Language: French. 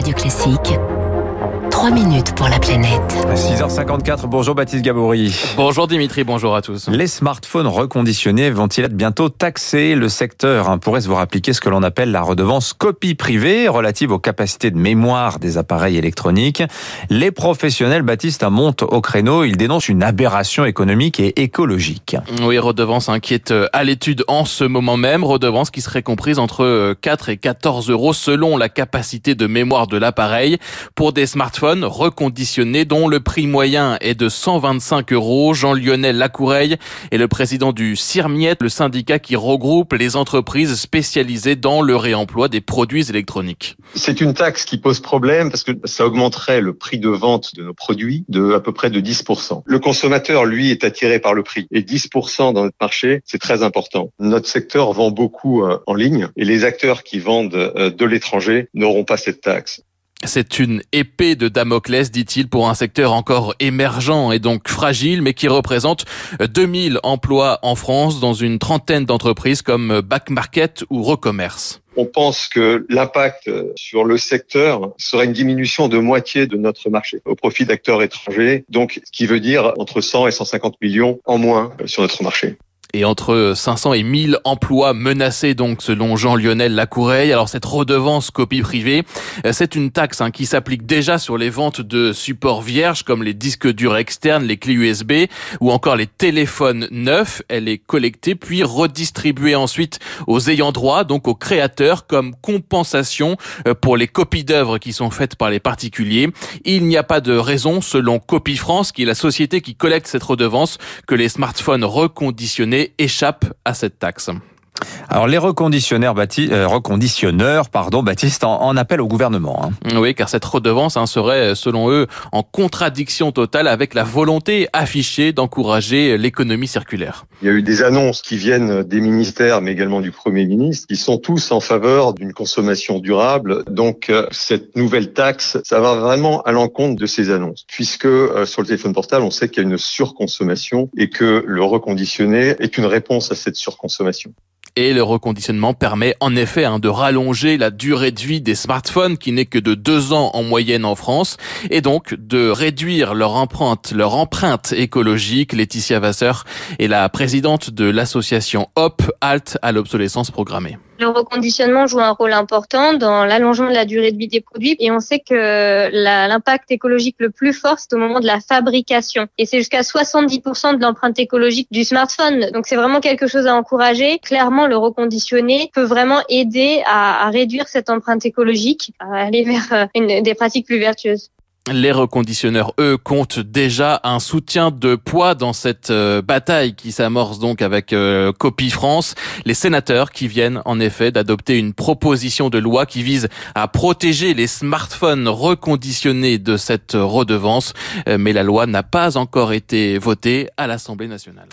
Radio Classique. 3 minutes pour la planète. 6h54, bonjour Baptiste Gabory. Bonjour Dimitri, bonjour à tous. Les smartphones reconditionnés vont-ils être bientôt taxés? Le secteur hein, pourrait se voir appliquer ce que l'on appelle la redevance copie privée relative aux capacités de mémoire des appareils électroniques? Les professionnels, Baptiste, montent au créneau. Ils dénoncent une aberration économique et écologique. Oui, redevance inquiète à l'étude en ce moment même. Redevance qui serait comprise entre 4 et 14 euros selon la capacité de mémoire de l'appareil. Pour des smartphones reconditionné dont le prix moyen est de 125 euros. Jean-Lionel Lacoureille est le président du CIRMIET, le syndicat qui regroupe les entreprises spécialisées dans le réemploi des produits électroniques. C'est une taxe qui pose problème parce que ça augmenterait le prix de vente de nos produits de à peu près de 10%. Le consommateur, lui, est attiré par le prix. Et 10% dans notre marché, c'est très important. Notre secteur vend beaucoup euh, en ligne et les acteurs qui vendent euh, de l'étranger n'auront pas cette taxe. C'est une épée de Damoclès, dit-il, pour un secteur encore émergent et donc fragile, mais qui représente 2000 emplois en France dans une trentaine d'entreprises comme Back Market ou Recommerce. On pense que l'impact sur le secteur serait une diminution de moitié de notre marché au profit d'acteurs étrangers, donc ce qui veut dire entre 100 et 150 millions en moins sur notre marché et entre 500 et 1000 emplois menacés donc selon Jean-Lionel Lacoureille. Alors cette redevance copie privée, euh, c'est une taxe hein, qui s'applique déjà sur les ventes de supports vierges comme les disques durs externes, les clés USB ou encore les téléphones neufs. Elle est collectée puis redistribuée ensuite aux ayants droit, donc aux créateurs comme compensation euh, pour les copies d'œuvres qui sont faites par les particuliers. Il n'y a pas de raison selon Copie France, qui est la société qui collecte cette redevance, que les smartphones reconditionnés échappe à cette taxe. Alors les reconditionneurs, euh, reconditionneurs pardon, Baptiste, en, en appellent au gouvernement. Hein. Oui, car cette redevance hein, serait, selon eux, en contradiction totale avec la volonté affichée d'encourager l'économie circulaire. Il y a eu des annonces qui viennent des ministères, mais également du Premier ministre, qui sont tous en faveur d'une consommation durable. Donc euh, cette nouvelle taxe, ça va vraiment à l'encontre de ces annonces, puisque euh, sur le téléphone portable, on sait qu'il y a une surconsommation et que le reconditionné est une réponse à cette surconsommation. Et le reconditionnement permet en effet hein, de rallonger la durée de vie des smartphones qui n'est que de deux ans en moyenne en France et donc de réduire leur empreinte, leur empreinte écologique. Laetitia Vasseur est la présidente de l'association HOP, Halt à l'obsolescence programmée. Le reconditionnement joue un rôle important dans l'allongement de la durée de vie des produits et on sait que l'impact écologique le plus fort, c'est au moment de la fabrication. Et c'est jusqu'à 70% de l'empreinte écologique du smartphone. Donc c'est vraiment quelque chose à encourager. Clairement, le reconditionné peut vraiment aider à, réduire cette empreinte écologique, à aller vers euh, des pratiques plus vertueuses. Les reconditionneurs, eux, comptent déjà un soutien de poids dans cette euh, bataille qui s'amorce donc avec euh, Copie France. Les sénateurs qui viennent en effet d'adopter une proposition de loi qui vise à protéger les smartphones reconditionnés de cette redevance. Euh, mais la loi n'a pas encore été votée à l'Assemblée nationale.